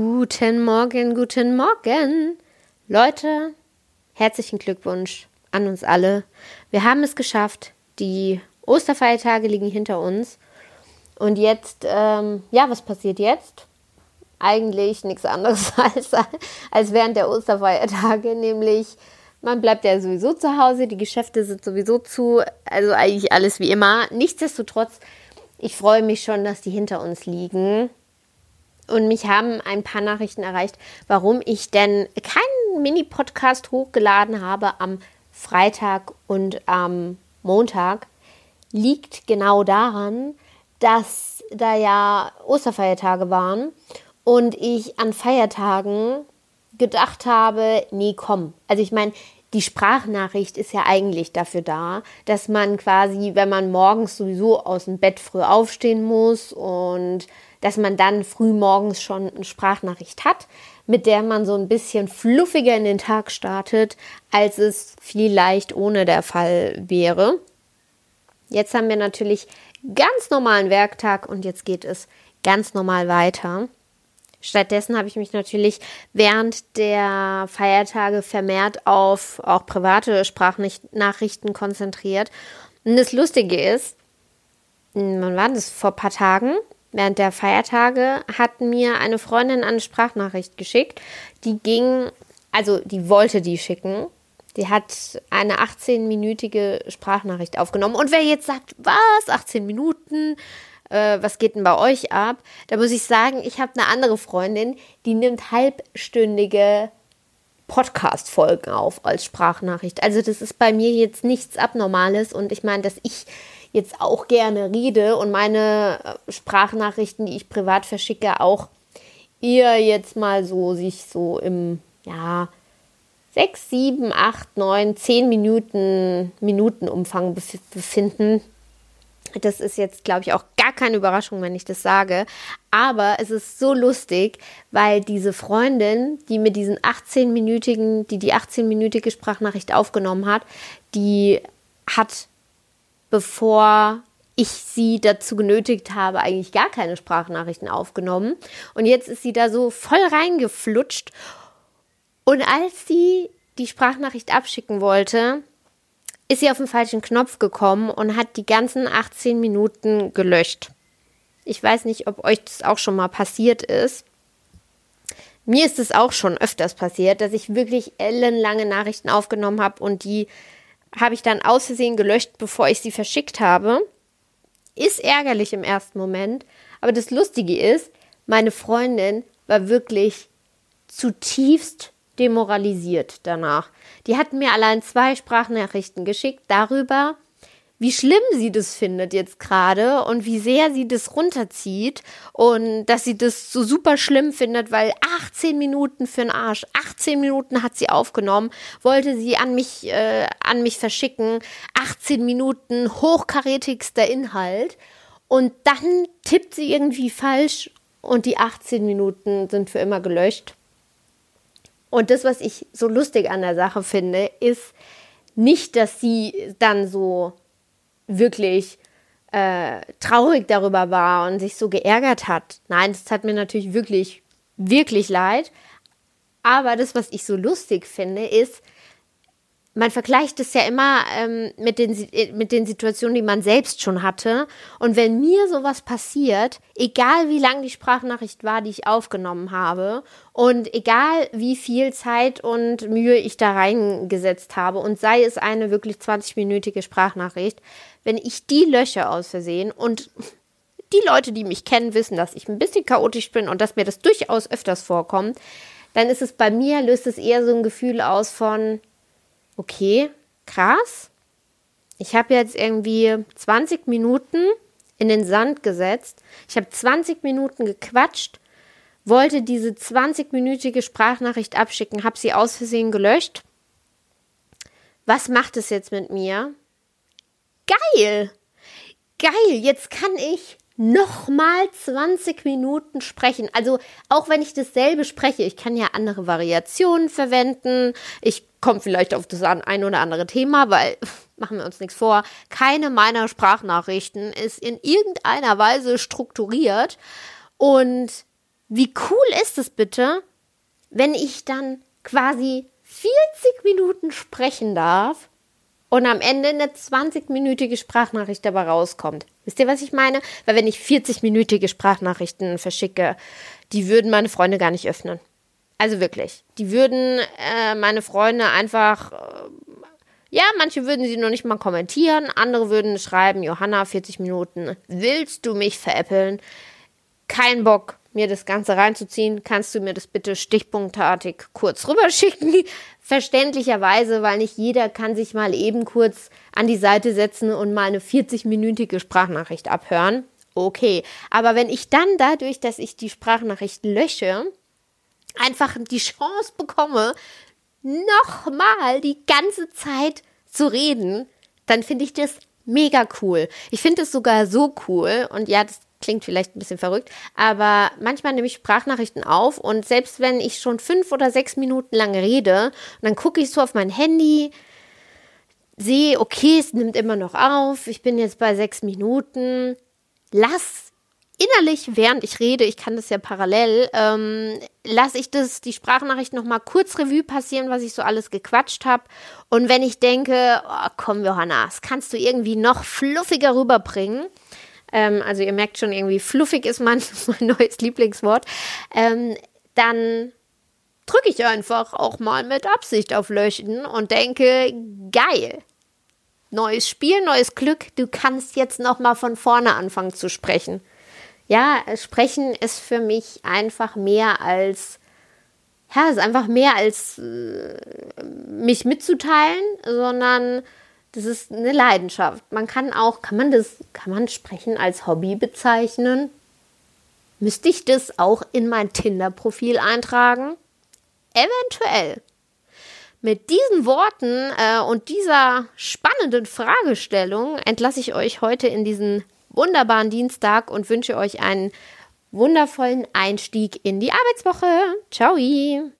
Guten Morgen, guten Morgen. Leute, herzlichen Glückwunsch an uns alle. Wir haben es geschafft. Die Osterfeiertage liegen hinter uns. Und jetzt, ähm, ja, was passiert jetzt? Eigentlich nichts anderes als, als während der Osterfeiertage, nämlich man bleibt ja sowieso zu Hause, die Geschäfte sind sowieso zu, also eigentlich alles wie immer. Nichtsdestotrotz, ich freue mich schon, dass die hinter uns liegen. Und mich haben ein paar Nachrichten erreicht, warum ich denn keinen Mini-Podcast hochgeladen habe am Freitag und am Montag. Liegt genau daran, dass da ja Osterfeiertage waren und ich an Feiertagen gedacht habe, nee, komm. Also ich meine, die Sprachnachricht ist ja eigentlich dafür da, dass man quasi, wenn man morgens sowieso aus dem Bett früh aufstehen muss und dass man dann früh morgens schon eine Sprachnachricht hat, mit der man so ein bisschen fluffiger in den Tag startet, als es vielleicht ohne der Fall wäre. Jetzt haben wir natürlich ganz normalen Werktag und jetzt geht es ganz normal weiter. Stattdessen habe ich mich natürlich während der Feiertage vermehrt auf auch private Sprachnachrichten konzentriert. Und das Lustige ist, man war das vor ein paar Tagen, während der Feiertage, hat mir eine Freundin eine Sprachnachricht geschickt. Die ging, also die wollte die schicken. Die hat eine 18-minütige Sprachnachricht aufgenommen. Und wer jetzt sagt, was, 18 Minuten, äh, was geht denn bei euch ab? Da muss ich sagen, ich habe eine andere Freundin, die nimmt halbstündige Podcast-Folgen auf als Sprachnachricht. Also das ist bei mir jetzt nichts Abnormales und ich meine, dass ich jetzt auch gerne rede und meine äh, Sprachnachrichten, die ich privat verschicke, auch eher jetzt mal so sich so im, ja, sechs, sieben, acht, neun, zehn Minuten, Minutenumfang befinden. Das ist jetzt, glaube ich, auch gar keine Überraschung, wenn ich das sage. Aber es ist so lustig, weil diese Freundin, die mit diesen 18-minütigen, die die 18-minütige Sprachnachricht aufgenommen hat, die hat bevor ich sie dazu genötigt habe, eigentlich gar keine Sprachnachrichten aufgenommen. Und jetzt ist sie da so voll reingeflutscht. Und als sie die Sprachnachricht abschicken wollte, ist sie auf den falschen Knopf gekommen und hat die ganzen 18 Minuten gelöscht. Ich weiß nicht, ob euch das auch schon mal passiert ist. Mir ist es auch schon öfters passiert, dass ich wirklich ellenlange Nachrichten aufgenommen habe und die habe ich dann aus Versehen gelöscht, bevor ich sie verschickt habe. Ist ärgerlich im ersten Moment, aber das Lustige ist, meine Freundin war wirklich zutiefst demoralisiert danach. Die hat mir allein zwei Sprachnachrichten geschickt darüber, wie schlimm sie das findet jetzt gerade und wie sehr sie das runterzieht und dass sie das so super schlimm findet, weil 18 Minuten für den Arsch, 18 Minuten hat sie aufgenommen, wollte sie an mich, äh, an mich verschicken, 18 Minuten hochkarätigster Inhalt und dann tippt sie irgendwie falsch und die 18 Minuten sind für immer gelöscht. Und das, was ich so lustig an der Sache finde, ist nicht, dass sie dann so wirklich äh, traurig darüber war und sich so geärgert hat. Nein, das hat mir natürlich wirklich, wirklich leid. Aber das, was ich so lustig finde, ist, man vergleicht es ja immer ähm, mit, den, äh, mit den Situationen, die man selbst schon hatte. Und wenn mir sowas passiert, egal wie lang die Sprachnachricht war, die ich aufgenommen habe, und egal wie viel Zeit und Mühe ich da reingesetzt habe, und sei es eine wirklich 20-minütige Sprachnachricht, wenn ich die lösche aus Versehen und die Leute, die mich kennen, wissen, dass ich ein bisschen chaotisch bin und dass mir das durchaus öfters vorkommt, dann ist es bei mir, löst es eher so ein Gefühl aus von, okay, krass. Ich habe jetzt irgendwie 20 Minuten in den Sand gesetzt. Ich habe 20 Minuten gequatscht, wollte diese 20-minütige Sprachnachricht abschicken, habe sie aus Versehen gelöscht. Was macht es jetzt mit mir? Geil! Geil! Jetzt kann ich nochmal 20 Minuten sprechen. Also auch wenn ich dasselbe spreche, ich kann ja andere Variationen verwenden. Ich komme vielleicht auf das ein oder andere Thema, weil machen wir uns nichts vor, keine meiner Sprachnachrichten ist in irgendeiner Weise strukturiert und wie cool ist es bitte, wenn ich dann quasi 40 Minuten sprechen darf und am Ende eine 20-minütige Sprachnachricht dabei rauskommt. Wisst ihr, was ich meine? Weil wenn ich 40-minütige Sprachnachrichten verschicke, die würden meine Freunde gar nicht öffnen. Also wirklich. Die würden äh, meine Freunde einfach, äh, ja, manche würden sie noch nicht mal kommentieren, andere würden schreiben, Johanna, 40 Minuten, willst du mich veräppeln? Kein Bock, mir das Ganze reinzuziehen. Kannst du mir das bitte stichpunktartig kurz rüberschicken? Verständlicherweise, weil nicht jeder kann sich mal eben kurz an die Seite setzen und mal eine 40-minütige Sprachnachricht abhören. Okay, aber wenn ich dann dadurch, dass ich die Sprachnachricht lösche, einfach die Chance bekomme, nochmal die ganze Zeit zu reden, dann finde ich das mega cool. Ich finde es sogar so cool und ja, das klingt vielleicht ein bisschen verrückt, aber manchmal nehme ich Sprachnachrichten auf und selbst wenn ich schon fünf oder sechs Minuten lang rede, dann gucke ich so auf mein Handy, sehe, okay, es nimmt immer noch auf, ich bin jetzt bei sechs Minuten, lass innerlich, während ich rede, ich kann das ja parallel, ähm, lasse ich das, die Sprachnachricht nochmal kurz Revue passieren, was ich so alles gequatscht habe. Und wenn ich denke, oh, komm, Johanna, das kannst du irgendwie noch fluffiger rüberbringen, ähm, also ihr merkt schon irgendwie, fluffig ist mein, mein neues Lieblingswort, ähm, dann drücke ich einfach auch mal mit Absicht auf Löschen und denke, geil. Neues Spiel, neues Glück, du kannst jetzt noch mal von vorne anfangen zu sprechen. Ja, sprechen ist für mich einfach mehr als ja, ist einfach mehr als äh, mich mitzuteilen, sondern das ist eine Leidenschaft. Man kann auch, kann man das, kann man Sprechen als Hobby bezeichnen? Müsste ich das auch in mein Tinder-Profil eintragen? Eventuell. Mit diesen Worten äh, und dieser spannenden Fragestellung entlasse ich euch heute in diesen wunderbaren Dienstag und wünsche euch einen wundervollen Einstieg in die Arbeitswoche. Ciao!